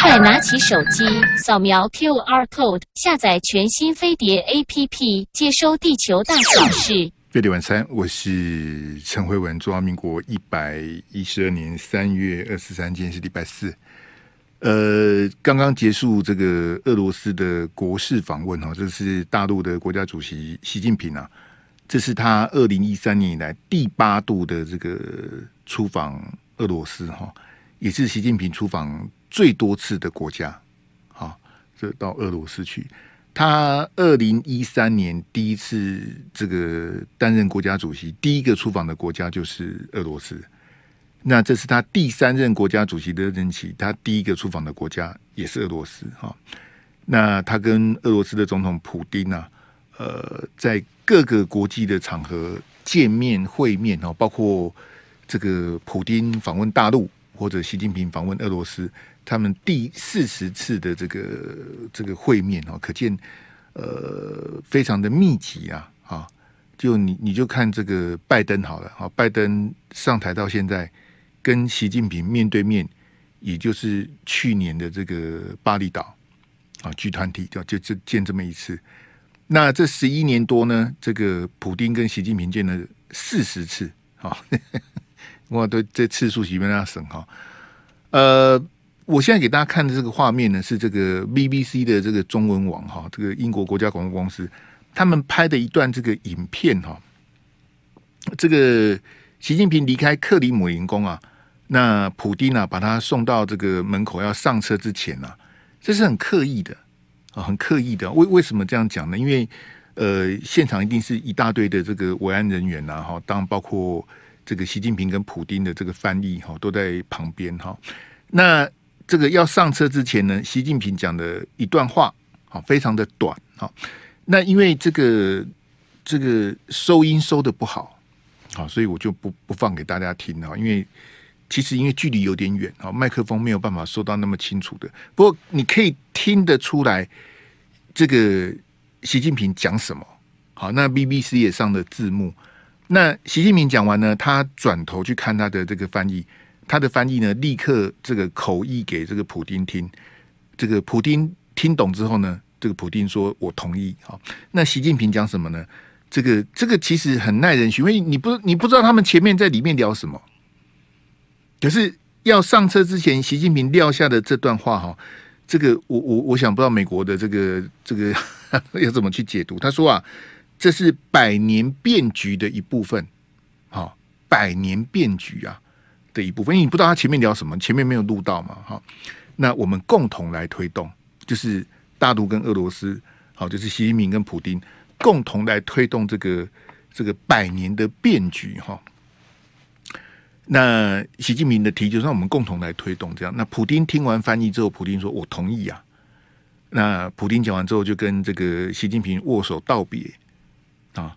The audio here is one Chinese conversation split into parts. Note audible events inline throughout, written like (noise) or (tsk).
快拿起手机，扫描 QR code，下载全新飞碟 APP，接收地球大小事。飞碟晚餐，我是陈慧文。中华民国一百一十二年三月二十三，今天是礼拜四。呃，刚刚结束这个俄罗斯的国事访问哈，这是大陆的国家主席习近平啊，这是他二零一三年以来第八度的这个出访俄罗斯哈，也是习近平出访最多次的国家，好，这到俄罗斯去。他二零一三年第一次这个担任国家主席，第一个出访的国家就是俄罗斯。那这是他第三任国家主席的任期，他第一个出访的国家也是俄罗斯。哈，那他跟俄罗斯的总统普丁啊，呃，在各个国际的场合见面会面哦，包括这个普丁访问大陆或者习近平访问俄罗斯。他们第四十次的这个这个会面哦，可见呃非常的密集啊！啊，就你你就看这个拜登好了啊，拜登上台到现在跟习近平面对面，也就是去年的这个巴厘岛啊，剧团体就就就见这么一次。那这十一年多呢，这个普丁跟习近平见了四十次啊！我，(laughs) 对，这次数基本上省哈，呃。我现在给大家看的这个画面呢，是这个 BBC 的这个中文网哈，这个英国国家广播公司他们拍的一段这个影片哈。这个习近平离开克里姆林宫啊，那普丁啊把他送到这个门口要上车之前啊，这是很刻意的啊，很刻意的。为为什么这样讲呢？因为呃，现场一定是一大堆的这个维安人员呐，哈，当包括这个习近平跟普丁的这个翻译哈，都在旁边哈。那这个要上车之前呢，习近平讲的一段话，好，非常的短，好，那因为这个这个收音收的不好，好，所以我就不不放给大家听啊，因为其实因为距离有点远啊，麦克风没有办法收到那么清楚的，不过你可以听得出来，这个习近平讲什么，好，那 BBC 也上的字幕，那习近平讲完呢，他转头去看他的这个翻译。他的翻译呢，立刻这个口译给这个普丁听，这个普丁听懂之后呢，这个普丁说：“我同意。”好，那习近平讲什么呢？这个这个其实很耐人寻味，你不你不知道他们前面在里面聊什么。可是要上车之前，习近平撂下的这段话哈，这个我我我想不知道美国的这个这个 (laughs) 要怎么去解读。他说啊，这是百年变局的一部分，好，百年变局啊。的一部分，因为你不知道他前面聊什么，前面没有录到嘛，哈。那我们共同来推动，就是大陆跟俄罗斯，好，就是习近平跟普丁共同来推动这个这个百年的变局，哈。那习近平的提就是让我们共同来推动这样。那普丁听完翻译之后，普丁说：“我同意啊。”那普丁讲完之后，就跟这个习近平握手道别啊，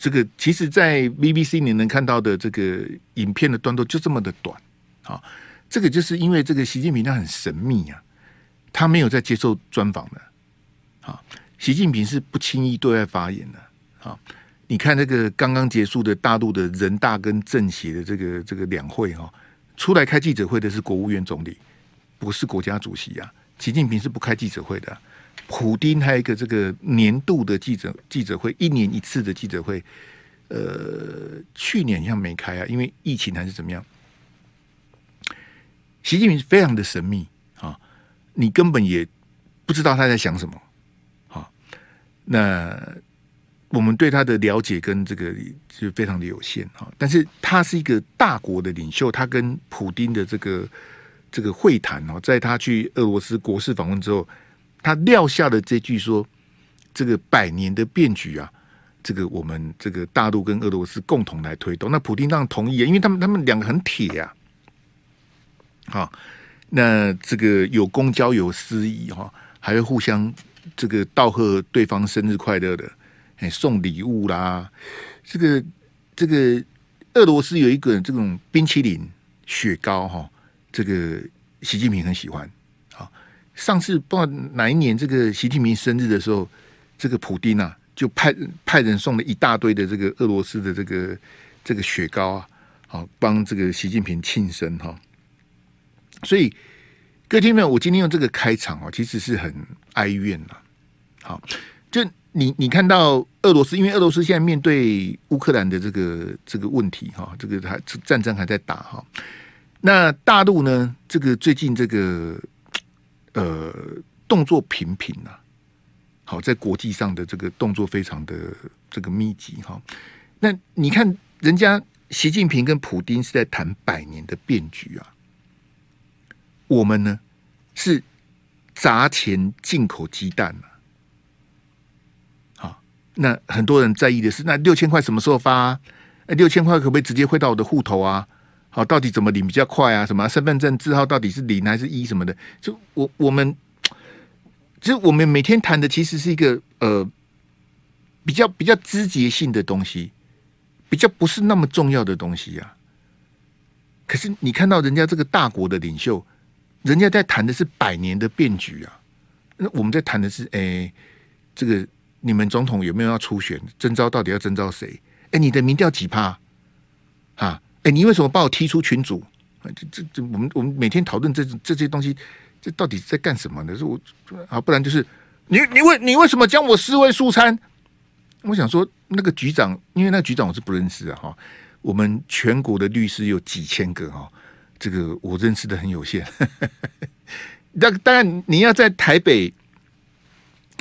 这个其实，在 BBC 你能看到的这个影片的段落就这么的短，啊，这个就是因为这个习近平他很神秘啊，他没有在接受专访的，啊，习近平是不轻易对外发言的，啊，你看那个刚刚结束的大陆的人大跟政协的这个这个两会哈，出来开记者会的是国务院总理，不是国家主席啊，习近平是不开记者会的。普丁还有一个这个年度的记者记者会，一年一次的记者会，呃，去年好像没开啊，因为疫情还是怎么样。习近平非常的神秘啊，你根本也不知道他在想什么啊。那我们对他的了解跟这个就非常的有限啊。但是他是一个大国的领袖，他跟普丁的这个这个会谈哦，在他去俄罗斯国事访问之后。他撂下的这句说：“这个百年的变局啊，这个我们这个大陆跟俄罗斯共同来推动。”那普丁当然同意啊，因为他们他们两个很铁呀。好，那这个有公交有私谊哈，还会互相这个道贺对方生日快乐的，哎，送礼物啦。这个这个俄罗斯有一个这种冰淇淋雪糕哈，这个习近平很喜欢。上次不知道哪一年，这个习近平生日的时候，这个普丁啊，就派派人送了一大堆的这个俄罗斯的这个这个雪糕啊，好帮这个习近平庆生哈。所以各位听众，我今天用这个开场哦，其实是很哀怨的。好，就你你看到俄罗斯，因为俄罗斯现在面对乌克兰的这个这个问题哈，这个还战争还在打哈。那大陆呢，这个最近这个呃动作频频啊，好，在国际上的这个动作非常的这个密集哈。那你看人家习近平跟普丁是在谈百年的变局啊。我们呢是砸钱进口鸡蛋啊，好，那很多人在意的是，那六千块什么时候发啊？六千块可不可以直接汇到我的户头啊？好，到底怎么领比较快啊？什么身份证字号到底是零还是一什么的？就我我们，就我们每天谈的其实是一个呃比较比较枝节性的东西，比较不是那么重要的东西呀。可是你看到人家这个大国的领袖。人家在谈的是百年的变局啊，那我们在谈的是，哎、欸，这个你们总统有没有要出选？征召到底要征召谁？哎、你的民调几趴？啊，哎、你为什么把我踢出群组？这这这，我们我们每天讨论这这些东西，这到底在干什么呢？是我啊，不然就是你你为你为什么将我视为素餐？我想说，那个局长，因为那个局长我是不认识啊，哈，我们全国的律师有几千个哈。这个我认识的很有限，那当然你要在台北，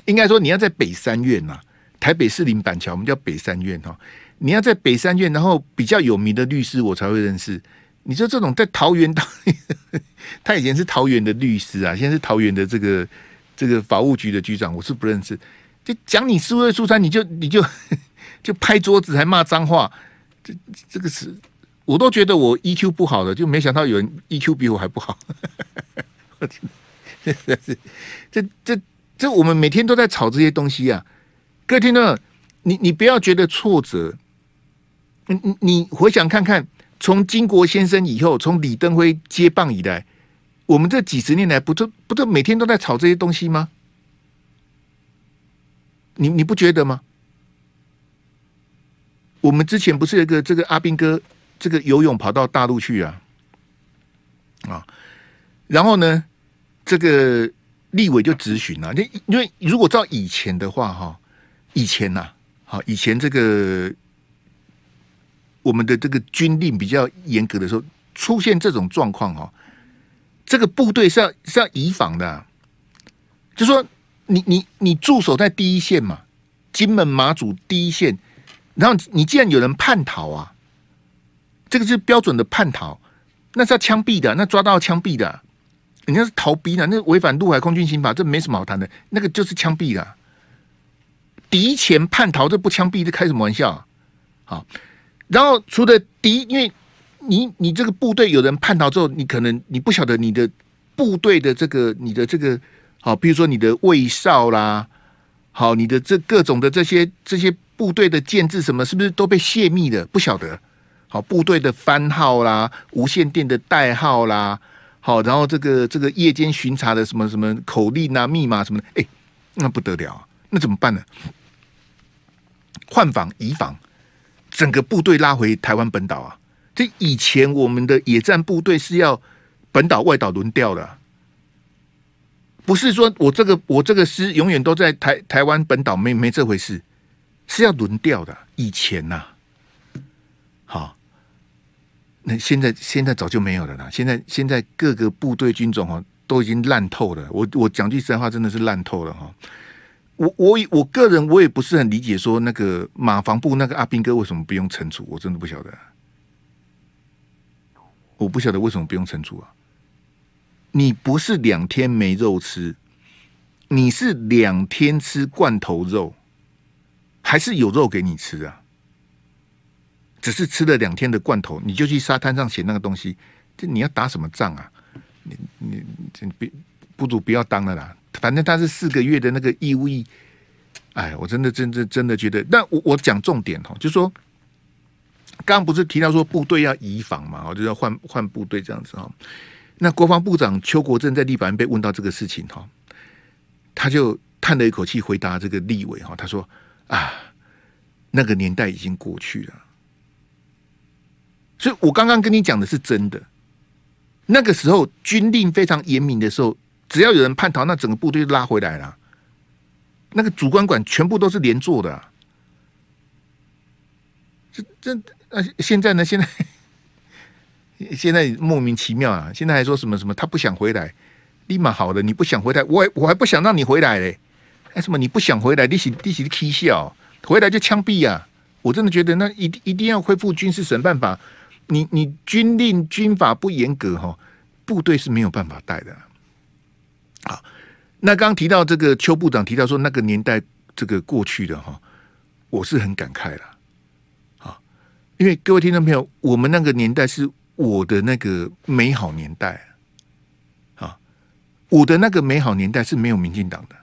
应该说你要在北三院呐，台北士林板桥，我们叫北三院哈。你要在北三院，然后比较有名的律师，我才会认识。你说这种在桃园，他以前是桃园的律师啊，现在是桃园的这个这个法务局的局长，我是不认识。就讲你四位素餐，你就你就就拍桌子还骂脏话，这这个是。我都觉得我 EQ 不好的，就没想到有人 EQ 比我还不好。这这这这，我们每天都在吵这些东西啊！各位听众，你你不要觉得挫折。你你你回想看看，从金国先生以后，从李登辉接棒以来，我们这几十年来，不都不都每天都在吵这些东西吗？你你不觉得吗？我们之前不是有个这个阿兵哥？这个游泳跑到大陆去啊，啊，然后呢，这个立委就质询了，因因为如果照以前的话，哈，以前呐，好，以前这个我们的这个军令比较严格的时候，出现这种状况哈，这个部队是要是要移防的，就说你你你驻守在第一线嘛，金门马祖第一线，然后你既然有人叛逃啊。这个是标准的叛逃，那是要枪毙的，那抓到枪毙的，人家是逃兵的，那违反陆海空军刑法，这没什么好谈的，那个就是枪毙的。敌前叛逃，这不枪毙，这开什么玩笑啊？好，然后除了敌，因为你你这个部队有人叛逃之后，你可能你不晓得你的部队的这个你的这个好，比如说你的卫哨啦，好，你的这各种的这些这些部队的建制什么，是不是都被泄密了？不晓得。好，部队的番号啦，无线电的代号啦，好，然后这个这个夜间巡查的什么什么口令啊、密码什么的，哎，那不得了，那怎么办呢？换防移防，整个部队拉回台湾本岛啊！这以前我们的野战部队是要本岛外岛轮调的，不是说我这个我这个师永远都在台台湾本岛，没没这回事，是要轮调的。以前呐、好。那现在现在早就没有了啦！现在现在各个部队军种哦都已经烂透了。我我讲句实在话，真的是烂透了哈！我我我个人我也不是很理解，说那个马房部那个阿兵哥为什么不用惩处？我真的不晓得，我不晓得为什么不用惩处啊！你不是两天没肉吃，你是两天吃罐头肉，还是有肉给你吃啊？只是吃了两天的罐头，你就去沙滩上写那个东西，这你要打什么仗啊？你你你别不如不要当了啦。反正他是四个月的那个义务役，哎，我真的真的真的觉得，那我我讲重点哦，就说刚刚不是提到说部队要移防嘛，我就要换换部队这样子哈。那国防部长邱国正在立法院被问到这个事情哈，他就叹了一口气回答这个立委哈，他说啊，那个年代已经过去了。所以我刚刚跟你讲的是真的，那个时候军令非常严明的时候，只要有人叛逃，那整个部队拉回来了。那个主官管全部都是连坐的。这这呃，现在呢？现在现在莫名其妙啊！现在还说什么什么？他不想回来，立马好了。你不想回来，我我还不想让你回来嘞。哎，什么？你不想回来？你是你是起笑，回来就枪毙呀！我真的觉得那一一定要恢复军事审判法。你你军令军法不严格哈，部队是没有办法带的。好，那刚提到这个邱部长提到说那个年代这个过去的哈，我是很感慨了。好，因为各位听众朋友，我们那个年代是我的那个美好年代。啊，我的那个美好年代是没有民进党的，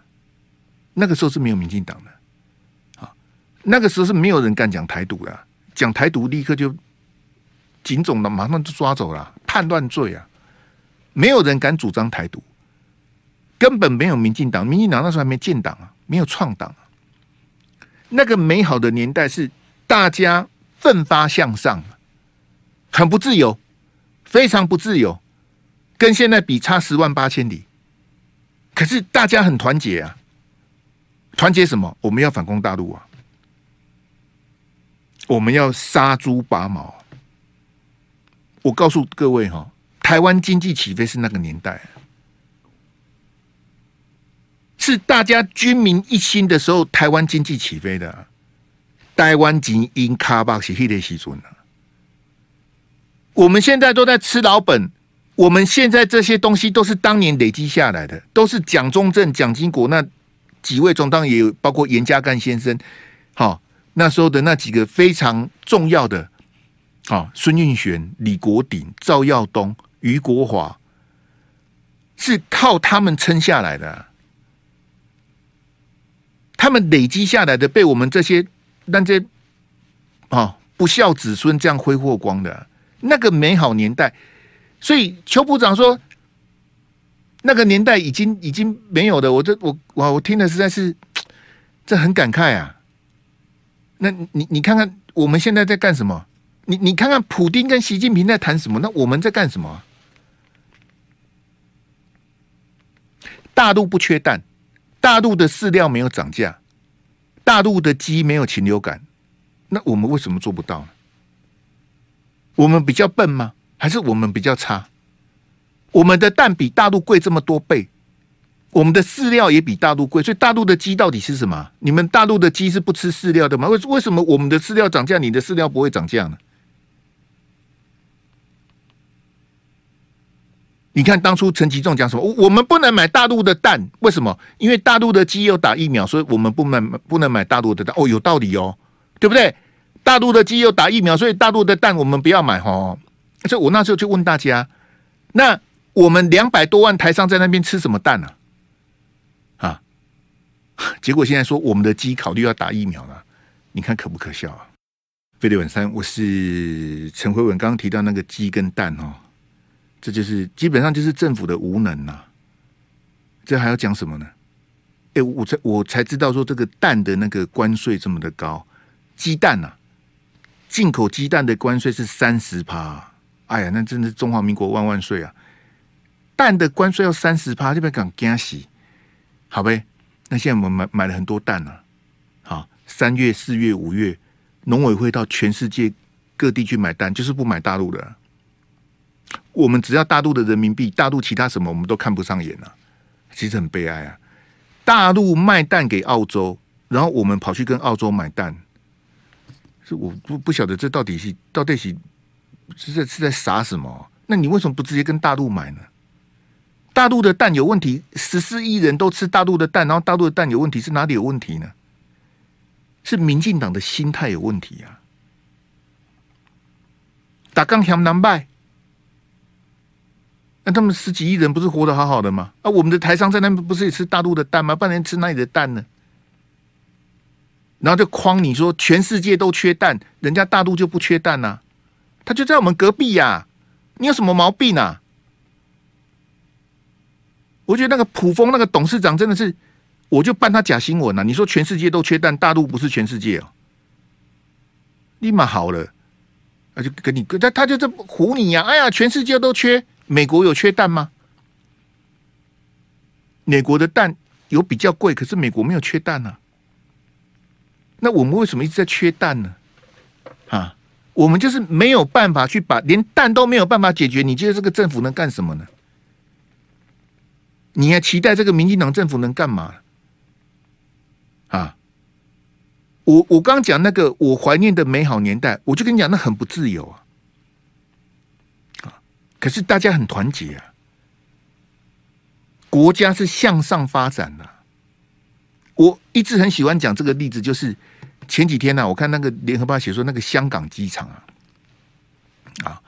那个时候是没有民进党的。啊，那个时候是没有人敢讲台独的，讲台独立刻就。警总的马上就抓走了，叛乱罪啊！没有人敢主张台独，根本没有民进党，民进党那时候还没建党啊，没有创党啊。那个美好的年代是大家奋发向上，很不自由，非常不自由，跟现在比差十万八千里。可是大家很团结啊，团结什么？我们要反攻大陆啊，我们要杀猪拔毛。我告诉各位哈，台湾经济起飞是那个年代，是大家军民一心的时候，台湾经济起飞的。台湾经因卡巴是黑的西尊呢，我们现在都在吃老本，我们现在这些东西都是当年累积下来的，都是蒋中正、蒋经国那几位总当也有，包括严家淦先生，好那时候的那几个非常重要的。好，孙运璇、李国鼎、赵耀东、余国华，是靠他们撑下来的，他们累积下来的，被我们这些那些啊不孝子孙这样挥霍光的，那个美好年代。所以邱部长说，那个年代已经已经没有的。我这我我，我听的实在是这很感慨啊。那你你看看我们现在在干什么？你你看看，普丁跟习近平在谈什么？那我们在干什么？大陆不缺蛋，大陆的饲料没有涨价，大陆的鸡没有禽流感，那我们为什么做不到呢？我们比较笨吗？还是我们比较差？我们的蛋比大陆贵这么多倍，我们的饲料也比大陆贵，所以大陆的鸡到底是什么？你们大陆的鸡是不吃饲料的吗？为为什么我们的饲料涨价，你的饲料不会涨价呢？你看当初陈吉仲讲什么？我们不能买大陆的蛋，为什么？因为大陆的鸡有打疫苗，所以我们不能不能买大陆的蛋。哦，有道理哦，对不对？大陆的鸡有打疫苗，所以大陆的蛋我们不要买哦。所以我那时候就问大家：那我们两百多万台商在那边吃什么蛋呢？啊？结果现在说我们的鸡考虑要打疫苗了，你看可不可笑啊？飞碟晚三，我是陈辉文，刚刚提到那个鸡跟蛋哦。这就是基本上就是政府的无能呐、这还要讲什么呢？哎，我才我才知道说这个蛋的那个关税这么的高，鸡蛋呐、进口鸡蛋的关税是三十趴，哎呀，那真的是中华民国万万岁啊！蛋的关税要三十趴，这边敢惊喜？好呗，那现在我们买买了很多蛋呐、好，三月、四月、五月，农委会到全世界各地去买蛋，就是不买大陆的。我们只要大陆的人民币，大陆其他什么我们都看不上眼啊，其实很悲哀啊！大陆卖蛋给澳洲，然后我们跑去跟澳洲买蛋，是我不不晓得这到底是到底是是在是在傻什么？那你为什么不直接跟大陆买呢？大陆的蛋有问题，十四亿人都吃大陆的蛋，然后大陆的蛋有问题，是哪里有问题呢？是民进党的心态有问题啊！打钢条难拜。那他们十几亿人不是活得好好的吗？啊，我们的台商在那边不是也吃大陆的蛋吗？半年吃哪里的蛋呢？然后就诓你说全世界都缺蛋，人家大陆就不缺蛋呐、他就在我们隔壁呀、你有什么毛病呢、啊？我觉得那个普丰那个董事长真的是，我就办他假新闻呐、啊！你说全世界都缺蛋，大陆不是全世界哦，立马好了，那就跟你他他就这唬你呀、哎呀，全世界都缺。美国有缺蛋吗？美国的蛋有比较贵，可是美国没有缺蛋呢、啊。那我们为什么一直在缺蛋呢？啊，我们就是没有办法去把连蛋都没有办法解决，你觉得这个政府能干什么呢？你还期待这个民进党政府能干嘛？啊，我我刚讲那个我怀念的美好年代，我就跟你讲，那很不自由啊。可是大家很团结啊。国家是向上发展的，我一直很喜欢讲这个例子，就是前几天呢、我看那个联合报写说，那个香港机场啊，啊，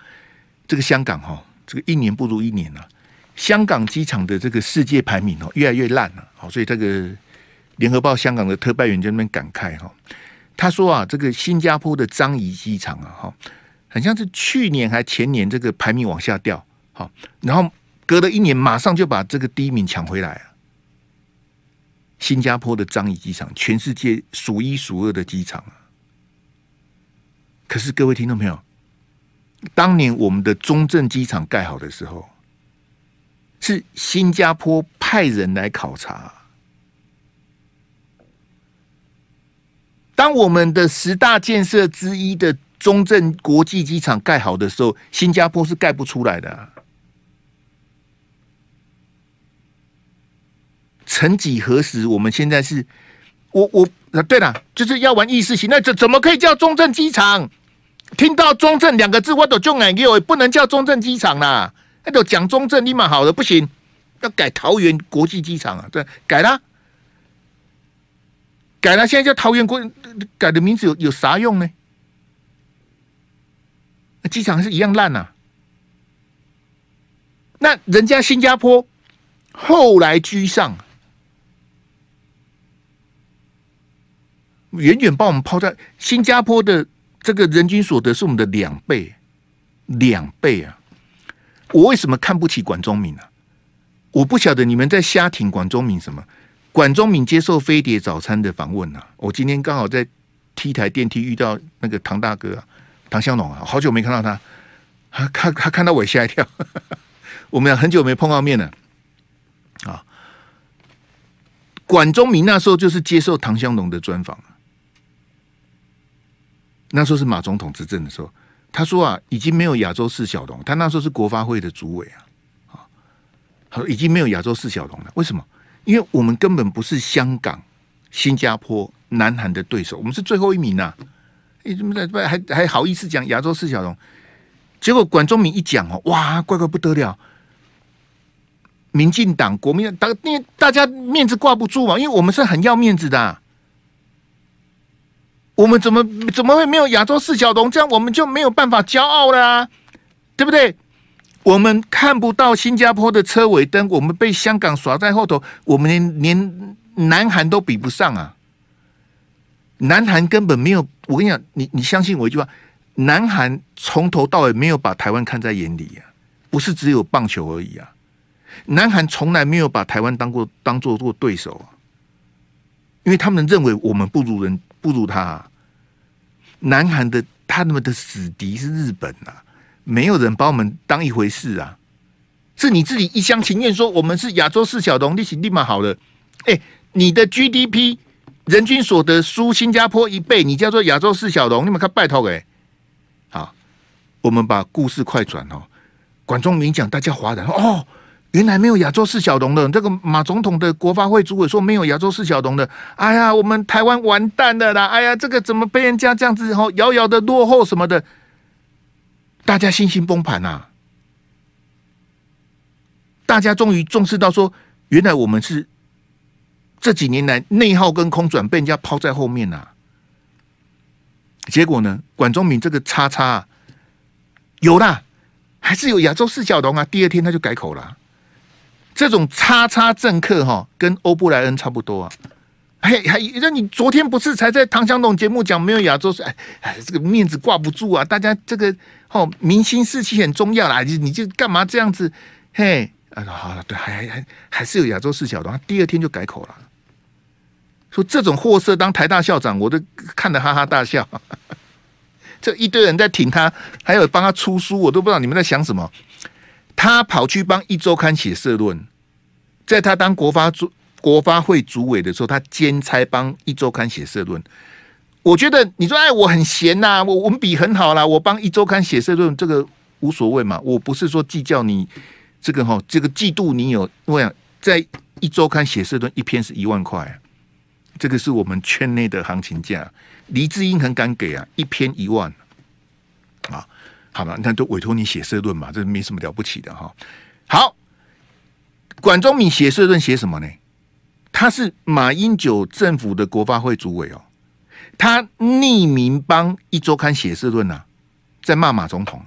这个香港哈、哦，这个一年不如一年啊，香港机场的这个世界排名哦，越来越烂了，好，所以这个联合报香港的特派员在那边感慨哈，他说啊，这个新加坡的樟宜机场啊，哈，很像是去年还前年这个排名往下掉，好，然后。隔了一年，马上就把这个第一名抢回来。新加坡的樟宜机场，全世界数一数二的机场啊！可是各位听众朋友，当年我们的中正机场盖好的时候，是新加坡派人来考察。当我们的十大建设之一的中正国际机场盖好的时候，新加坡是盖不出来的。曾几何时，我们现在是，我我啊，对了，就是要玩意识形态，怎怎么可以叫中正机场？听到中正两个字，我都就爱给我不能叫中正机场啦，那都讲中正立马好了，不行，要改桃园国际机场啊，对，改了，改了，现在叫桃园国，改的名字有有啥用呢？那机场是一样烂呐，那人家新加坡后来居上。远远把我们抛在新加坡的这个人均所得是我们的两倍，两倍啊！我为什么看不起管中闵呢、啊？我不晓得你们在瞎挺管中闵什么？管中闵接受飞碟早餐的访问啊！我今天刚好在 T 台电梯遇到那个唐大哥啊，唐湘龙啊，好久没看到他，他他看到我吓一跳，(laughs) 我们很久没碰到面了啊！管中闵那时候就是接受唐湘龙的专访。那时候是马总统执政的时候，他说啊，已经没有亚洲四小龙。他那时候是国发会的主委啊，啊，他说已经没有亚洲四小龙了。为什么？因为我们根本不是香港、新加坡、南韩的对手，我们是最后一名呐、啊。你怎么在还还好意思讲亚洲四小龙？结果管中闵一讲哦，哇，怪怪不得了。民进党、国民党，因大家面子挂不住嘛，因为我们是很要面子的、我们怎么怎么会没有亚洲四小龙？这样我们就没有办法骄傲了啊，对不对？我们看不到新加坡的车尾灯，我们被香港耍在后头，我们连连南韩都比不上啊！南韩根本没有，我跟你讲，你你相信我一句话，南韩从头到尾没有把台湾看在眼里啊，不是只有棒球而已啊，南韩从来没有把台湾当过当做过对手啊，因为他们认为我们不如人。不如他、啊，南韩的他们的死敌是日本啊，没有人把我们当一回事啊，是你自己一厢情愿说我们是亚洲四小龙，利息立马好了。哎、你的 GDP 人均所得输新加坡一倍，你叫做亚洲四小龙，你们看拜托哎。好，我们把故事快转哦，管中闵讲，大家哗然哦。原来没有亚洲四小龙的，这个马总统的国发会主委说没有亚洲四小龙的，哎呀，我们台湾完蛋了啦！哎呀，这个怎么被人家这样子吼遥遥的落后什么的，大家信心崩盘呐！大家终于重视到说，原来我们是这几年来内耗跟空转被人家抛在后面呐。结果呢，管中闵这个叉叉有啦，还是有亚洲四小龙啊！第二天他就改口了。这种叉叉政客哈，跟欧布莱恩差不多啊，还还那你昨天不是才在唐湘龙节目讲没有亚洲哎这个面子挂不住啊，大家这个哦民心士气很重要啦，你你就干嘛这样子嘿啊好了对还还还是有亚洲四小龙，第二天就改口了，说这种货色当台大校长我都看得哈哈大笑，(laughs) 这一堆人在挺他，还有帮他出书，我都不知道你们在想什么。他跑去帮一周刊写社论，在他当国发主国发会主委的时候，他兼差帮一周刊写社论。我觉得你说哎，我很闲呐、啊，我文笔很好啦，我帮一周刊写社论，这个无所谓嘛。我不是说计较你这个哈，这个季度你有我想在一周刊写社论一篇是一万块，这个是我们圈内的行情价。黎智英很敢给啊，一篇一万啊，好了，那都委托你写社论嘛，这没什么了不起的哈。好，管中闵写社论写什么呢？他是马英九政府的国发会主委哦。他匿名帮一周刊写社论呐，在骂马总统，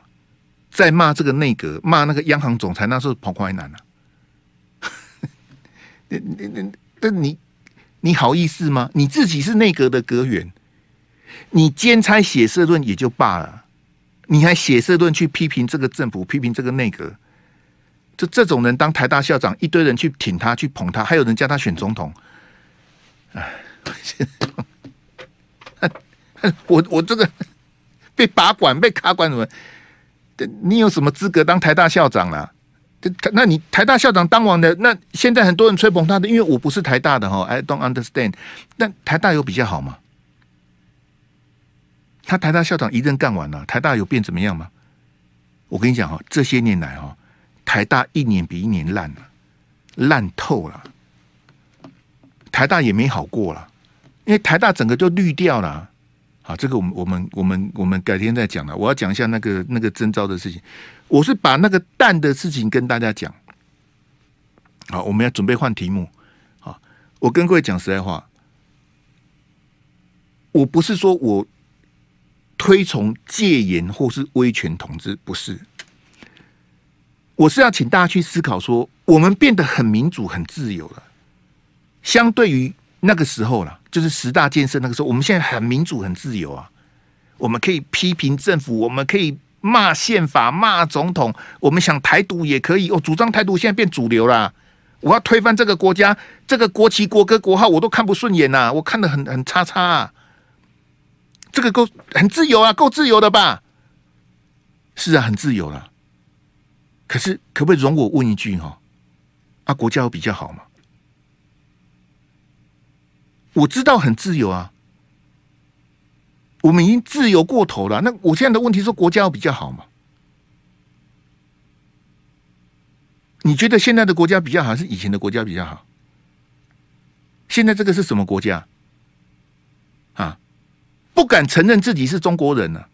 在骂这个内阁，骂那个央行总裁，那时候彭淮南呐。你你你，那你你好意思吗？你自己是内阁的阁员，你兼差写社论也就罢了，你还写社论去批评这个政府，批评这个内阁，就这种人当台大校长，一堆人去挺他，去捧他，还有人叫他选总统，(laughs) 哎。我我这个被拔管被卡管什么？你有什么资格当台大校长啦？那你台大校长当完的，那现在很多人吹捧他的，因为我不是台大的哈，I don't understand。但台大有比较好吗？他台大校长一任干完了，台大有变怎么样吗？我跟你讲哈，这些年来哈，台大一年比一年烂了，烂透了。台大也没好过了，因为台大整个就绿掉了。好，这个我们我们我们我们改天再讲了。我要讲一下那个那个征召的事情。我是把那个蛋的事情跟大家讲。好，我们要准备换题目。好，我跟各位讲实在话，我不是说我推崇戒严或是威权统治，不是。我是要请大家去思考说，我们变得很民主、很自由了，相对于。那个时候了，就是十大建设那个时候，我们现在很民主、很自由啊，我们可以批评政府，我们可以骂宪法、骂总统，我们想台独也可以。哦，主张台独现在变主流了，我要推翻这个国家，这个国旗、国歌、国号我都看不顺眼呐、我看得很很叉叉啊。这个够很自由啊，够自由的吧？是啊，很自由了。可是，可不可以容我问一句哈？啊，国家有比较好吗？我知道很自由啊，我们已经自由过头了。那我现在的问题是，国家要比较好吗？你觉得现在的国家比较好，还是以前的国家比较好？现在这个是什么国家？啊，不敢承认自己是中国人了，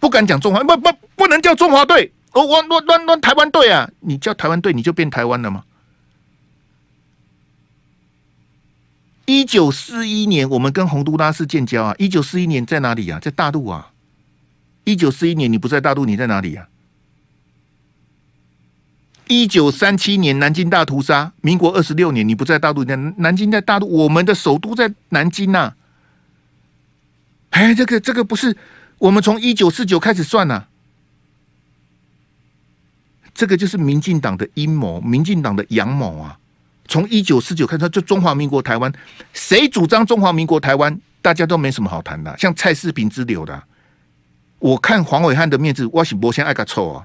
不敢讲中华，不不不能叫中华队，我我我我我台湾队啊！你叫台湾队，你就变台湾了吗？一九四一年，我们跟洪都拉斯建交啊！一九四一年在哪里啊？在大陆啊！一九四一年你不在大陆，你在哪里啊？一九三七年南京大屠杀，民国二十六年你不在大陆，南南京在大陆，我们的首都在南京呐、哎，这个这个不是我们从一九四九开始算呐、这个就是民进党的阴谋，民进党的阳谋啊！从一九四九开始，就中华民国台湾，谁主张中华民国台湾，大家都没什么好谈的。像蔡世平之流的，我看黄伟汉的面子，我是不先爱个臭啊！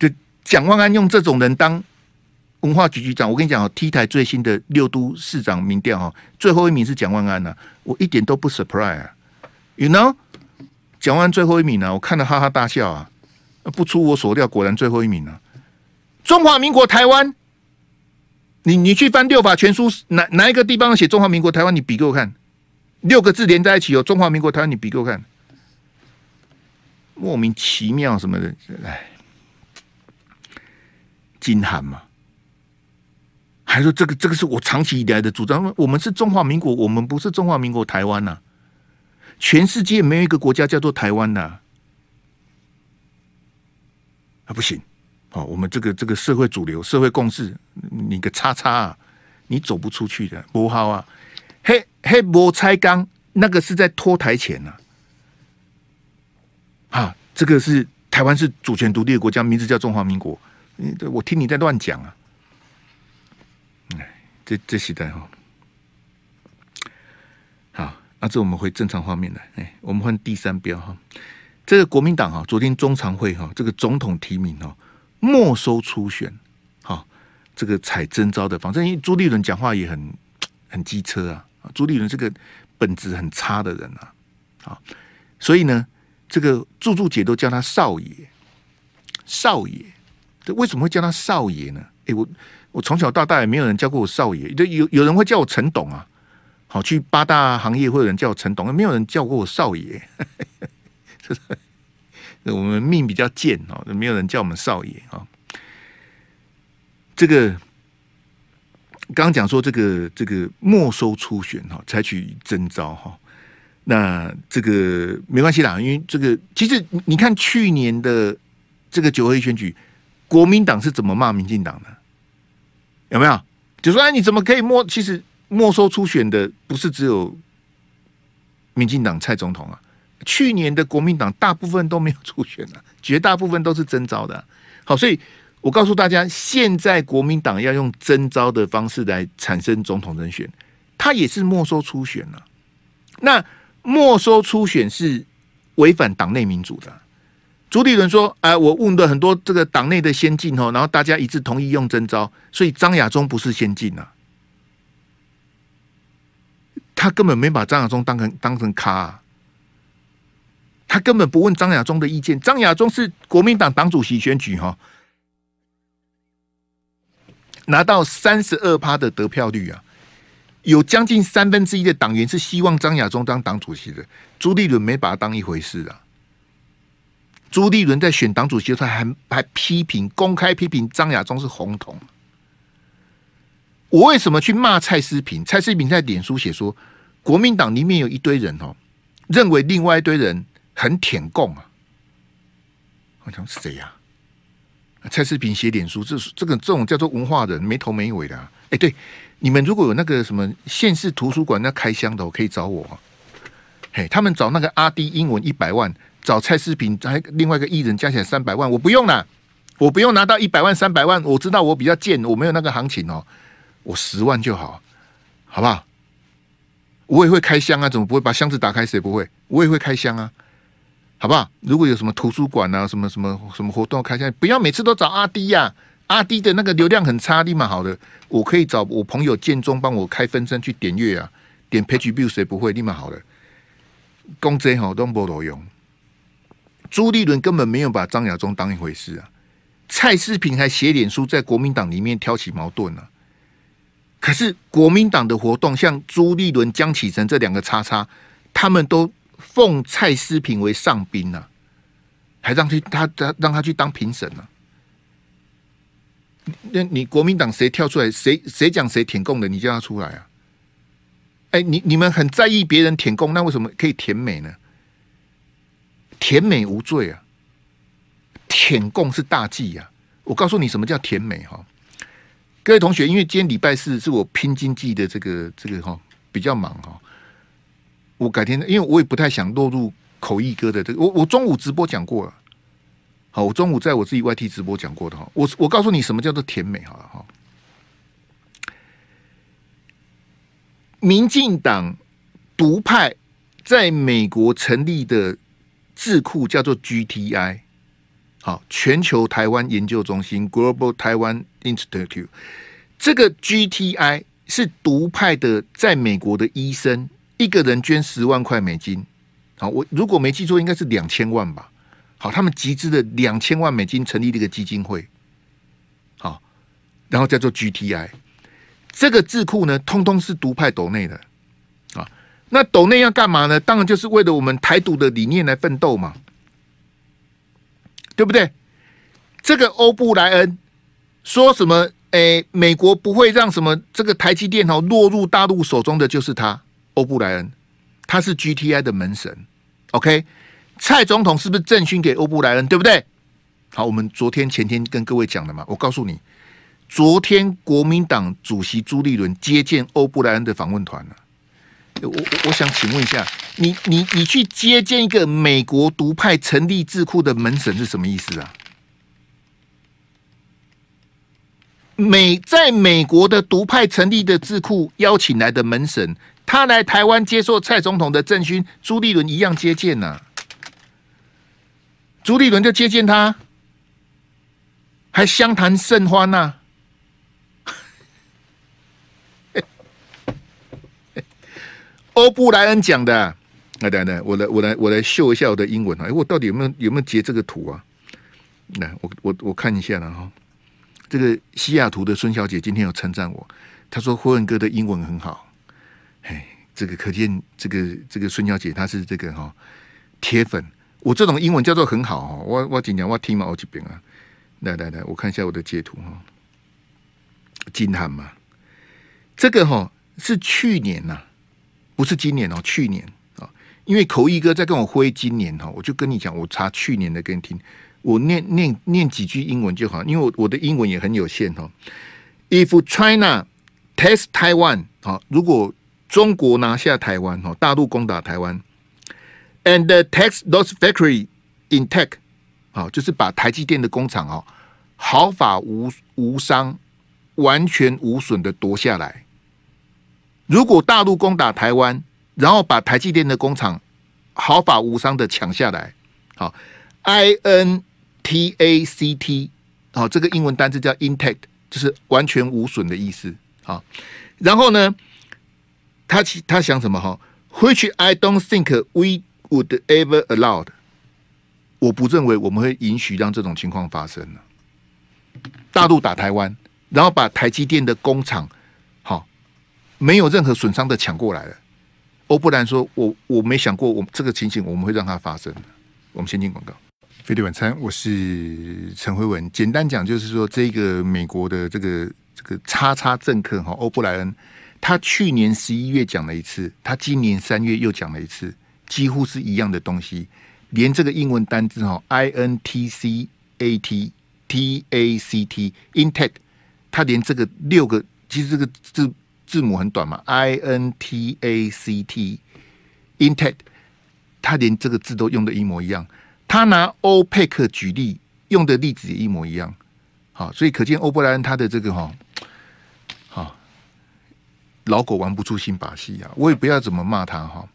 就蒋万安用这种人当文化局局长，我跟你讲哦，T 台最新的六都市长民调哈，最后一名是蒋万安呐，我一点都不 surprise 啊，you know，蒋万安最后一名呢，我看了哈哈大笑啊，不出我所料，果然最后一名啊，中华民国台湾。你你去翻六法全书，哪哪一个地方写中华民国台湾？你比给我看，六个字连在一起有中华民国台湾，你比给我看，莫名其妙什么的，哎，金韩嘛，还说这个这个是我长期以来的主张，我们是中华民国，我们不是中华民国台湾呐、全世界没有一个国家叫做台湾呐，啊不行。我们这个这个社会主流、社会共识，你个叉叉啊，你走不出去的，不好啊！嘿，嘿，摩拆钢那个是在拖台前呐、啊，啊，这个是台湾是主权独立的国家，名字叫中华民国。你我听你在乱讲啊！哎，这这时代哈，好，那这我们回正常画面来，哎，我们换第三标哈，这个国民党哈，昨天中常会哈，这个总统提名哈。没收初选，好，这个采征召的方式，因为朱立伦讲话也很 (tsk) 很机车啊，朱立伦这个本质很差的人啊，啊，所以呢，这个柱柱姐都叫他少爷，少爷，这为什么会叫他少爷呢？哎，我我从小到大也没有人叫过我少爷，就有有人会叫我陈董啊，好，去八大行业会有人叫我陈董，没有人叫过我少爷。(laughs) 我们命比较贱哦，没有人叫我们少爷啊。这个刚讲说，这个这个没收初选哈，采取征召哈。那这个没关系啦，因为这个其实你看去年的这个九合一选举，国民党是怎么骂民进党的？有没有？就说哎，你怎么可以没？其实没收初选的不是只有民进党蔡总统啊。去年的国民党大部分都没有初选了，(laughs) 绝大部分都是征召的。好，所以我告诉大家，现在国民党要用征召的方式来产生总统人选，他也是没收初选了。那没收初选是违反党内民主的。朱立伦说：“哎，我问了很多这个党内的先进哦，然后大家一致同意用征召，所以张亚中不是先进啊，他根本没把张亚中当成当成咖。”他根本不问张亚中的意见。张亚中是国民党党主席选举哈，拿到三十二趴的得票率啊，有将近三分之一的党员是希望张亚中当党主席的。朱立伦没把他当一回事啊。朱立伦在选党主席的时候还还批评，公开批评张亚中是红统。我为什么去骂蔡思萍？蔡思萍在脸书写说，国民党里面有一堆人哦，认为另外一堆人。很舔共啊！我想谁呀？蔡世平写脸书，这这个这种叫做文化人，没头没尾的、啊。哎，对，你们如果有那个什么县市图书馆那开箱的，我可以找我、嘿，他们找那个阿滴英文一百万，找蔡世平还另外一个艺人加起来三百万，我不用了，我不用拿到一百万三百万，我知道我比较贱，我没有那个行情哦，我十万就好，好不好？我也会开箱啊，怎么不会把箱子打开？谁不会？我也会开箱啊。好不好？如果有什么图书馆啊，什么什么什么活动开下，不要每次都找阿滴呀、啊。阿滴的那个流量很差，立马好的。我可以找我朋友建中帮我开分身去点阅啊，点 page view 谁不会？立马好的。公贼好都没路用。朱立伦根本没有把张亚中当一回事啊。蔡世平还写脸书在国民党里面挑起矛盾啊。可是国民党的活动，像朱立伦、江启臣这两个叉叉，他们都。奉蔡思平为上宾呢、啊，还让去他他让他去当评审呢。那你国民党谁跳出来，谁谁讲谁舔共的，你叫他出来啊？哎，你你们很在意别人舔共，那为什么可以舔美呢？舔美无罪啊，舔共是大忌呀、啊！我告诉你什么叫舔美哈，各位同学，因为今天礼拜四是我拼经济的这个这个哈比较忙哈。我改天，因为我也不太想落入口译哥的这个。我我中午直播讲过了，好，我中午在我自己 YT 直播讲过的哈。我我告诉你什么叫做甜美好了哈。民进党独派在美国成立的智库叫做 GTI，好，全球台湾研究中心 Global Taiwan Institute。这个 GTI 是独派的，在美国的医生。一个人捐十万块美金，好，我如果没记错，应该是两千万吧。好，他们集资的两千万美金成立了一个基金会，好，然后叫做 GTI。这个智库呢，通通是独派斗内的啊。那斗内要干嘛呢？当然就是为了我们台独的理念来奋斗嘛，对不对？这个欧布莱恩说什么？诶，美国不会让什么这个台积电哦落入大陆手中的，就是他。欧布莱恩，他是 GTI 的门神，OK？蔡总统是不是赠勋给欧布莱恩？对不对？好，我们昨天前天跟各位讲的嘛，我告诉你，昨天国民党主席朱立伦接见欧布莱恩的访问团了。我我我想请问一下，你你你去接见一个美国独派成立智库的门神是什么意思啊？美在美国的独派成立的智库邀请来的门神。他来台湾接受蔡总统的赠勋，朱立伦一样接见呐、啊。朱立伦就接见他，还相谈甚欢呐、啊。(laughs) 欧布莱恩讲的，来来来，我来我来我来秀一下我的英文啊！哎，我到底有没有有没有截这个图啊？来，我我我看一下了哈。这个西雅图的孙小姐今天有称赞我，她说霍文哥的英文很好。哎，这个可见这个这个孙小姐她是这个哈铁粉。我这种英文叫做很好哈。我我今天我听嘛好几遍啊。来来来，我看一下我的截图哈。惊叹嘛，这个哈是去年呐、不是今年哦，去年啊。因为口译哥在跟我挥今年哈，我就跟你讲，我查去年的给你听。我念念念几句英文就好，因为我我的英文也很有限哈。If China takes Taiwan，好，如果中国拿下台湾，哈，大陆攻打台湾，and takes those factory intact，好，就是把台积电的工厂哦，毫发无无伤，完全无损的夺下来。如果大陆攻打台湾，然后把台积电的工厂毫发无伤的抢下来，好，I N。T A C T，好，这个英文单词叫 intact，就是完全无损的意思。好，然后呢，他其他想什么？哈，Which I don't think we would ever allow。我不认为我们会允许让这种情况发生。大陆打台湾，然后把台积电的工厂，好，没有任何损伤的抢过来了。欧布兰说：“我我没想过，我这个情形我们会让它发生。”我们先进广告。飞碟晚餐，我是陈辉文。简单讲，就是说，这个美国的这个这个叉叉政客哈，欧布莱恩，他去年十一月讲了一次，他今年三月又讲了一次，几乎是一样的东西，连这个英文单字哈，I N T C A T T A C T intact，他连这个六个，其实这个字字母很短嘛，I N T A C T intact，他连这个字都用的一模一样。他拿欧佩克举例，用的例子也一模一样，好，所以可见欧布莱恩他的这个哈，老狗玩不出新把戏啊！我也不要怎么骂他哈。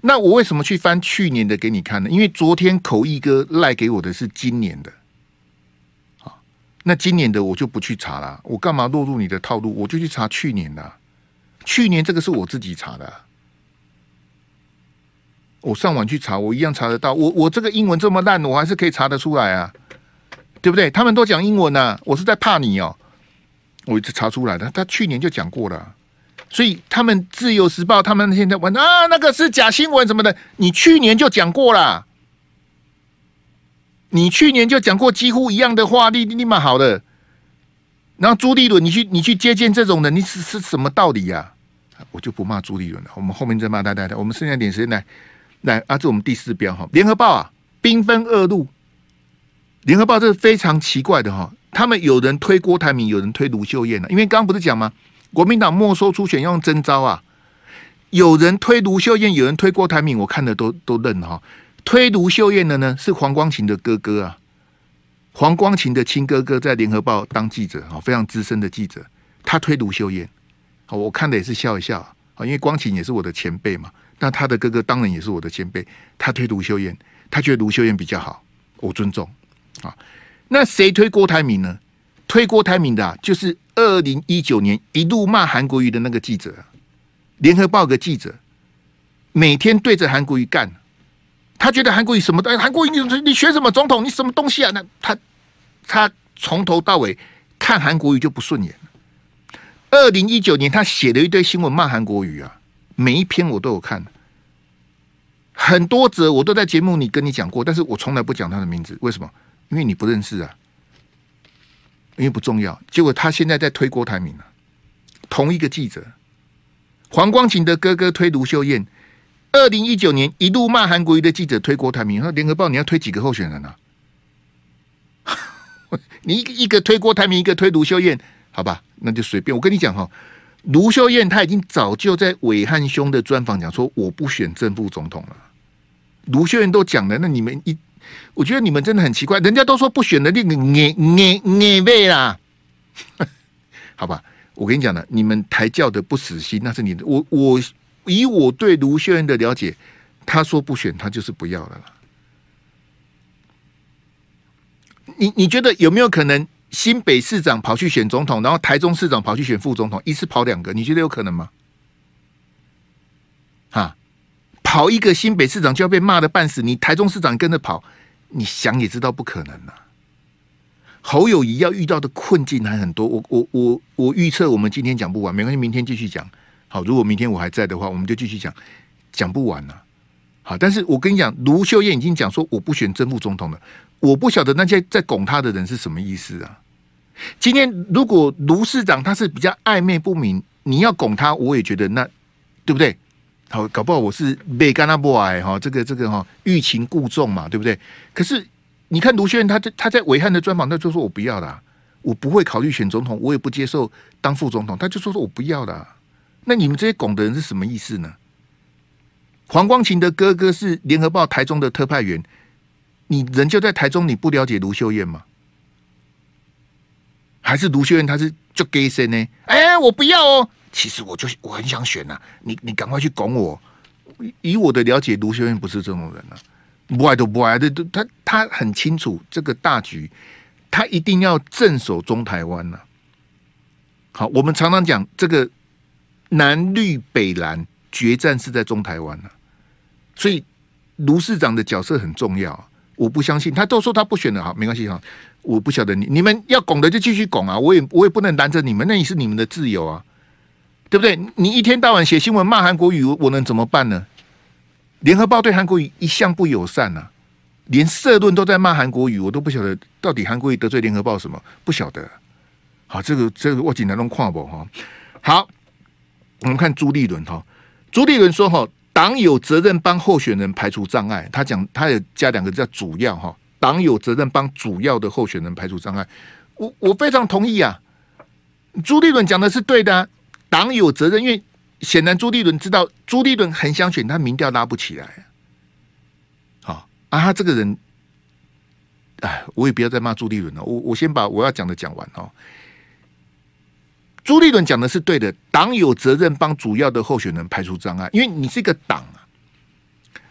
那我为什么去翻去年的给你看呢？因为昨天口译哥赖给我的是今年的，好，那今年的我就不去查了，我干嘛落入你的套路？我就去查去年的，去年这个是我自己查的。我上网去查，我一样查得到。我我这个英文这么烂，我还是可以查得出来啊，对不对？他们都讲英文呢、我是在怕你哦。我一直查出来的，他去年就讲过了，所以他们自由时报他们现在问啊，那个是假新闻什么的，你去年就讲过了，你去年就讲过几乎一样的话，立立马好的。然后朱立伦，你去你去接见这种人，你是是什么道理呀、我就不骂朱立伦了，我们后面再骂他。太太，我们剩下点时间来。来，啊，这我们第四标哈，联合报啊，兵分二路。联合报这是非常奇怪的哈，他们有人推郭台铭，有人推卢秀燕了。因为刚刚不是讲吗？国民党没收初选用征召啊，有人推卢秀燕，有人推郭台铭，我看的都都认哈。推卢秀燕的呢是黄光芹的哥哥啊，黄光芹的亲哥哥在联合报当记者啊，非常资深的记者，他推卢秀燕，好，我看的也是笑一笑啊，因为光芹也是我的前辈嘛。那他的哥哥当然也是我的前辈，他推卢秀燕，他觉得卢秀燕比较好，我尊重啊。那谁推郭台铭呢？推郭台铭的啊，就是二零一九年一路骂韩国瑜的那个记者，联合报的记者，每天对着韩国瑜干，他觉得韩国瑜什么的，韩国瑜你你学什么总统？你什么东西啊？那他他从头到尾看韩国瑜就不顺眼。二零一九年他写了一堆新闻骂韩国瑜啊。每一篇我都有看，很多则我都在节目里跟你讲过，但是我从来不讲他的名字，为什么？因为你不认识啊，因为不重要。结果他现在在推郭台铭了，同一个记者黄光芹的哥哥推卢秀燕，二零一九年一度骂韩国瑜的记者推郭台铭，说联合报你要推几个候选人啊？(laughs) 你一个一个推郭台铭，一个推卢秀燕，好吧，那就随便。我跟你讲哈。卢秀燕她已经早就在暐瀚兄的专访讲说，我不选正副总统了。卢秀燕都讲了，那你们一，我觉得你们真的很奇怪，人家都说不选的那个你你你妹啦，(laughs) 好吧，我跟你讲了，你们抬轿的不死心，那是你的。我我以我对卢秀燕的了解，他说不选，他就是不要了。你你觉得有没有可能？新北市长跑去选总统，然后台中市长跑去选副总统，一次跑两个，你觉得有可能吗？哈，跑一个新北市长就要被骂的半死，你台中市长跟着跑，你想也知道不可能了、啊。侯友谊要遇到的困境还很多，我我我我预测我们今天讲不完，没关系，明天继续讲。好，如果明天我还在的话，我们就继续讲，讲不完了、啊。好，但是我跟你讲，卢秀燕已经讲说我不选正副总统了，我不晓得那些在拱他的人是什么意思啊。今天如果卢市长他是比较暧昧不明，你要拱他，我也觉得那对不对？好，搞不好我是被干那不爱哈，这个这个哈欲擒故纵嘛，对不对？可是。你看卢秀燕，他在他在维汉的专访，他就说我不要的，我不会考虑选总统，我也不接受当副总统，他就说说我不要的。那你们这些拱的人是什么意思呢？黄光芹的哥哥是联合报台中的特派员，你人就在台中，你不了解卢秀燕吗？还是卢秀燕他是就 gay 生呢？哎，我不要哦，其实我就我很想选呐、你你赶快去拱我。以我的了解，卢秀燕不是这种人啊。不爱都不爱的，他他很清楚这个大局，他一定要镇守中台湾呐。好，我们常常讲这个南绿北蓝决战是在中台湾呐，所以卢市长的角色很重要。我不相信他都说他不选了，好，没关系哈。我不晓得你你们要拱的就继续拱啊，我也我也不能拦着你们，那也是你们的自由啊，对不对？你一天到晚写新闻骂韩国语，我能怎么办呢？联合报对韩国语一向不友善呐、连社论都在骂韩国语，我都不晓得到底韩国语得罪联合报什么，不晓得。好，这个这个我仅来弄跨博哈。好，我们看朱立伦哈，朱立伦说哈，党有责任帮候选人排除障碍。他讲，他也加两个字叫主要哈，党有责任帮主要的候选人排除障碍。我我非常同意啊，朱立伦讲的是对的、党有责任，因为。显然朱立伦知道朱立伦很想选，他民调拉不起来。好啊，他这个人，哎，我也不要再骂朱立伦了。我我先把我要讲的讲完哦。朱立伦讲的是对的，党有责任帮主要的候选人排除障碍，因为你是一个党啊，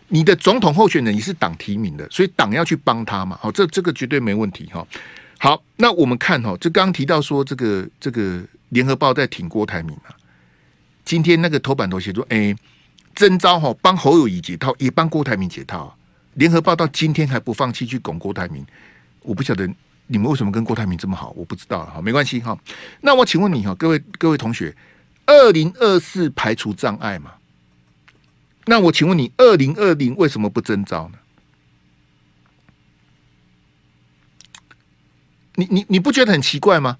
你的总统候选人也是党提名的，所以党要去帮他嘛。好，这这个绝对没问题哈。好，那我们看哈，就刚刚提到说这个这个联合报在挺郭台铭啊。今天那个头版头写说，哎，征召哈帮侯友谊解套，也帮郭台铭解套。联合报到今天还不放弃去拱郭台铭，我不晓得你们为什么跟郭台铭这么好，我不知道。好，没关系哈。那我请问你哈，各位各位同学，二零二四排除障碍嘛？那我请问你，二零二零为什么不征召呢？你你你不觉得很奇怪吗？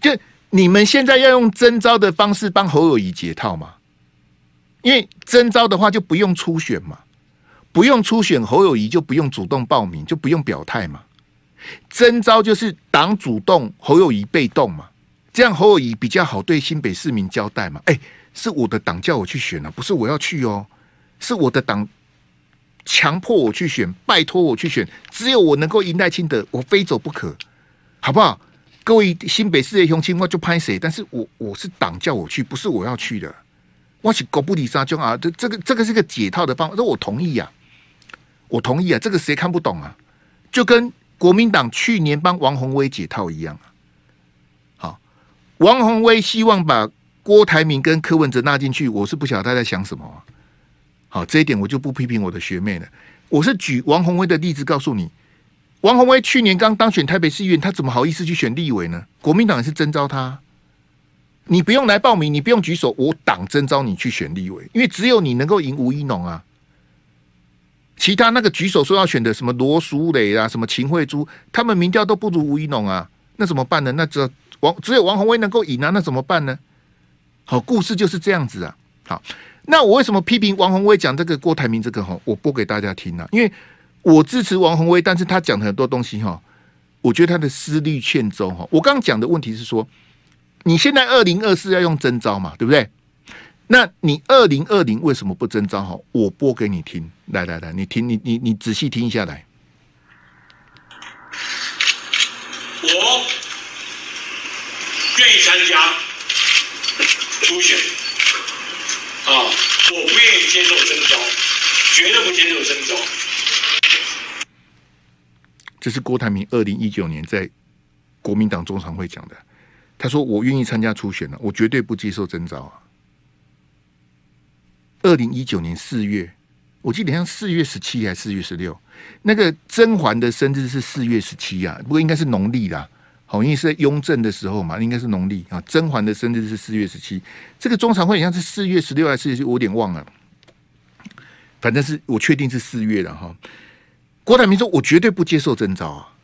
就。你们现在要用征召的方式帮侯友谊解套吗？因为征召的话就不用初选嘛，不用初选，侯友谊就不用主动报名，就不用表态嘛。征召就是党主动，侯友谊被动嘛，这样侯友谊比较好对新北市民交代嘛。哎，是我的党叫我去选啊，不是我要去哦，是我的党强迫我去选，拜托我去选，只有我能够赢赖清德，我非走不可，好不好？各位新北市的乡亲，我就拍谁？但是我我是党叫我去，不是我要去的。我是狗不理沙就啊，这这个这个是个解套的方法，说我同意呀、啊，我同意啊。这个谁看不懂啊？就跟国民党去年帮王鸿薇解套一样啊。好，王鸿薇希望把郭台铭跟柯文哲纳进去，我是不晓得他在想什么、好，这一点我就不批评我的学妹了。我是举王鸿薇的例子告诉你。王鸿薇去年刚当选台北市议员，他怎么好意思去选立委呢？国民党也是征召他，你不用来报名，你不用举手，我党征召你去选立委，因为只有你能够赢吴一农啊。其他那个举手说要选的什么罗淑蕾啊，什么秦慧珠，他们民调都不如吴一农啊，那怎么办呢？那只王只有王鸿薇能够赢啊，那怎么办呢？好，故事就是这样子啊。好，那我为什么批评王鸿薇讲这个郭台铭这个？哈，我播给大家听啊，因为。我支持王宏威，但是他讲的很多东西哈，我觉得他的思虑欠周哈。我刚刚讲的问题是说，你现在二零二四要用征召嘛，对不对？那你二零二零为什么不征召哈？我播给你听，来来来，你听，你你你仔细听一下来。我愿意参加初选，啊，我不愿意接受征召，绝对不接受征召。这是郭台铭二零一九年在国民党中常会讲的，他说：“我愿意参加初选了，我绝对不接受征召啊。”二零一九年四月，我记得好像四月十七还是四月十六，那个甄嬛的生日是四月十七啊，不过应该是农历啦。好，因为是在雍正的时候嘛，应该是农历啊。甄嬛的生日是四月十七，这个中常会好像是四月十六还是四月十七，我有点忘了。反正是我确定是四月了哈。郭台铭说：“我绝对不接受征召啊。”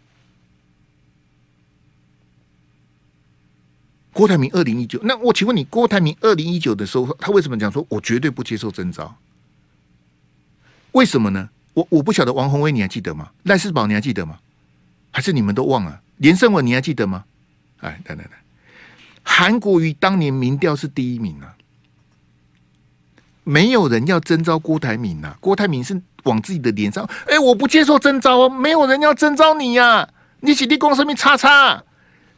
郭台铭二零一九，那我请问你，郭台铭二零一九的时候，他为什么讲说我绝对不接受征召？为什么呢？我我不晓得。王宏威你还记得吗？赖世宝你还记得吗？还是你们都忘了？连胜文，你还记得吗？哎，来来来，韩国瑜当年民调是第一名啊，没有人要征召郭台铭啊。郭台铭是往自己的脸上，哎、我不接受征召哦，没有人要征召你呀、啊，你起立公生命叉叉，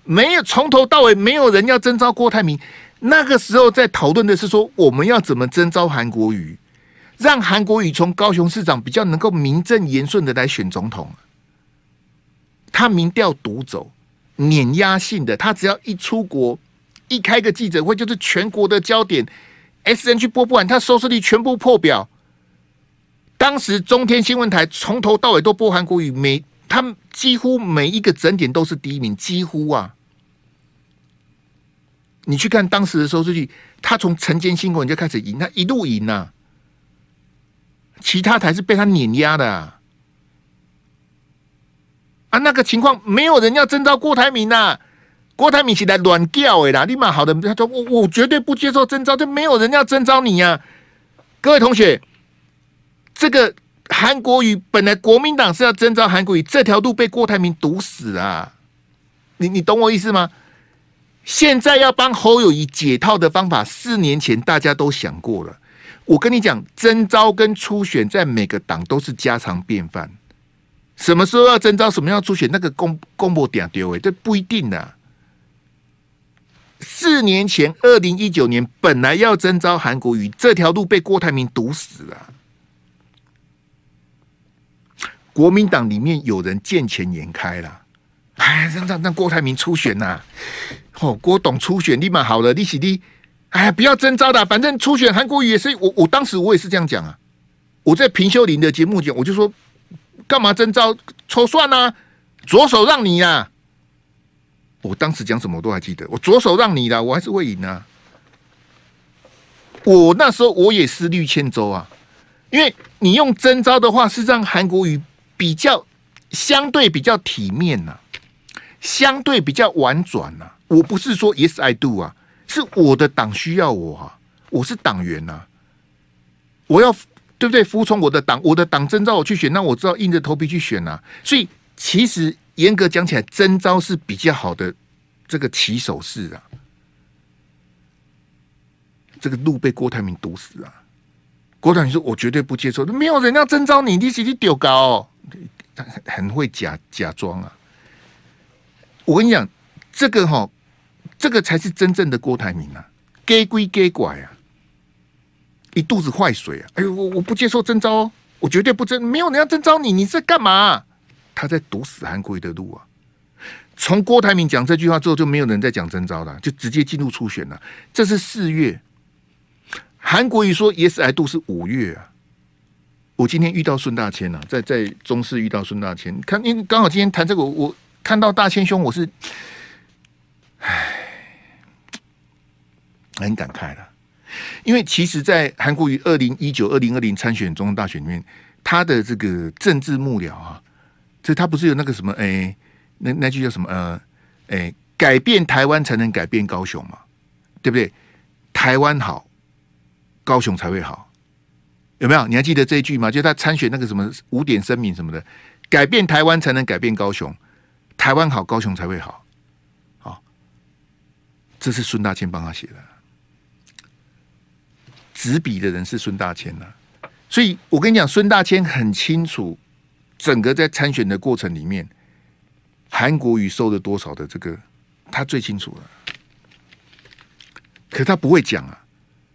没有从头到尾没有人要征召郭台铭。那个时候在讨论的是说，我们要怎么征召韩国瑜，让韩国瑜从高雄市长比较能够名正言顺的来选总统。他民调独走，碾压性的。他只要一出国，一开个记者会，就是全国的焦点。S N 去播不完，他收视率全部破表。当时中天新闻台从头到尾都播韩国语，每他几乎每一个整点都是第一名，几乎啊。你去看当时的收视率，他从晨间新闻就开始赢，他一路赢呐、啊。其他台是被他碾压的、啊。啊，那个情况没有人要征召郭台铭呐、郭台铭是来乱叫的啦，立马好的，他说我我绝对不接受征召，就没有人要征召你呀、啊。各位同学，这个韩国瑜本来国民党是要征召韩国瑜，这条路被郭台铭堵死啊，你你懂我意思吗？现在要帮侯友谊解套的方法，四年前大家都想过了。我跟你讲，征召跟初选在每个党都是家常便饭。什么时候要征召？什么要初选？那个公公布点丢哎，这不一定的。四年前，二零一九年本来要征召韩国瑜，这条路被郭台铭堵死了。国民党里面有人见钱眼开了，哎，让让让郭台铭初选呐、哦，郭董初选立马好了，利息低，哎，不要征召的，反正初选韩国瑜也是我。我当时我也是这样讲啊，我在平秀林的节目讲，我就说。干嘛征召抽算呢？左手让你呀！我当时讲什么我都还记得。我左手让你了，我还是会赢啊！我那时候我也是绿千州啊，因为你用真招的话是让韩国瑜比较相对比较体面呐、相对比较婉转呐。我不是说 Yes I do 啊，是我的党需要我啊，我是党员呐，我要。对不对？服从我的党，我的党征召我去选，那我知道硬着头皮去选啊。所以其实严格讲起来，征召是比较好的这个起手式啊。这个路被郭台铭堵死啊！郭台铭说：“我绝对不接受，没有人要征召你，你自己丢高、哦，很很会假假装啊。”我跟你讲，这个哈、哦，这个才是真正的郭台铭啊，假鬼假怪啊。一肚子坏水啊！哎呦，我我不接受征召哦，我绝对不征，没有人要征召你，你在干嘛？他在堵死韩国瑜的路啊！从郭台铭讲这句话之后，就没有人再讲征召了，就直接进入初选了。这是四月，韩国瑜说 Yes I do 是五月啊。我今天遇到孙大千了、啊，在在中视遇到孙大千，看因为刚好今天谈这个，我看到大千兄，我是唉，很感慨了。因为其实，在韩国瑜二零一九、二零二零参选总统大选里面，他的这个政治幕僚啊，所以他不是有那个什么哎，那那句叫什么呃，哎，改变台湾才能改变高雄嘛，对不对？台湾好，高雄才会好，有没有？你还记得这一句吗？就他参选那个什么五点声明什么的，改变台湾才能改变高雄，台湾好，高雄才会好，好，这是孙大千帮他写的。执笔的人是孙大千呐、啊，所以我跟你讲，孙大千很清楚整个在参选的过程里面，韩国瑜收了多少的这个，他最清楚了。可他不会讲啊！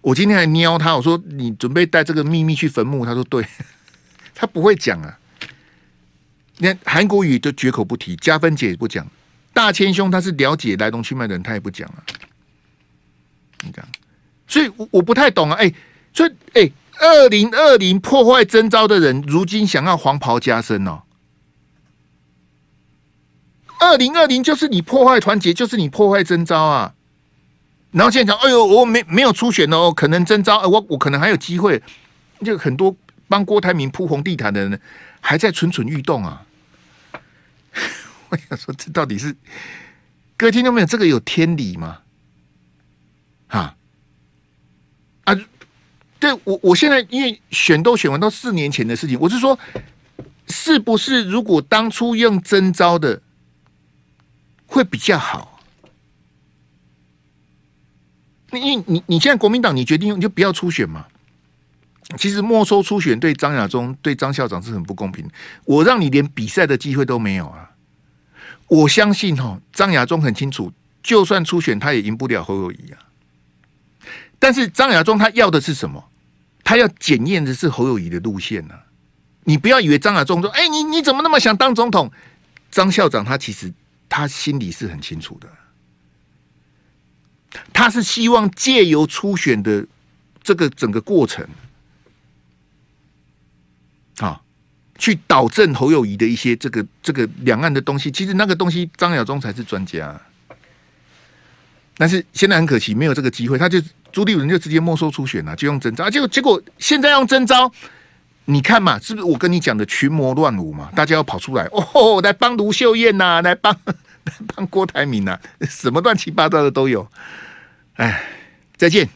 我今天还瞄他，我说你准备带这个秘密去坟墓？他说对，(laughs) 他不会讲啊。你看韩国瑜就绝口不提，加分姐也不讲，大千兄他是了解来龙去脉的人，他也不讲啊。你讲，所以我我不太懂啊。哎，所以哎，二零二零破坏征召的人，如今想要黄袍加身哦。二零二零就是你破坏团结，就是你破坏征召啊！然后现在讲，哎呦，我没没有初选哦，可能征召，我我可能还有机会。就很多帮郭台铭铺红地毯的人，还在蠢蠢欲动啊！(laughs) 我想说，这到底是各位听到没有？这个有天理吗？哈啊！对我，我现在因为选都选完，到四年前的事情，我是说，是不是如果当初用征招的？会比较好。因为你你现在国民党你决定用，你就不要初选嘛。其实没收初选对张亚中、对张校长是很不公平。我让你连比赛的机会都没有啊！我相信哈，张亚中很清楚，就算初选他也赢不了侯友宜啊。但是张亚中他要的是什么？他要检验的是侯友宜的路线呢、你不要以为张亚中说：“哎，你你怎么那么想当总统？”张校长他其实。他心里是很清楚的，他是希望借由初选的这个整个过程，啊，去导正侯友宜的一些这个这个两岸的东西。其实那个东西，张亚中才是专家。但是现在很可惜，没有这个机会，他就朱立伦就直接没收初选了，就用真招。结果结果现在用真招。你看嘛，是不是我跟你讲的群魔乱舞嘛？大家要跑出来哦，来帮卢秀燕呐、来帮来帮郭台铭呐、什么乱七八糟的都有。哎，再见。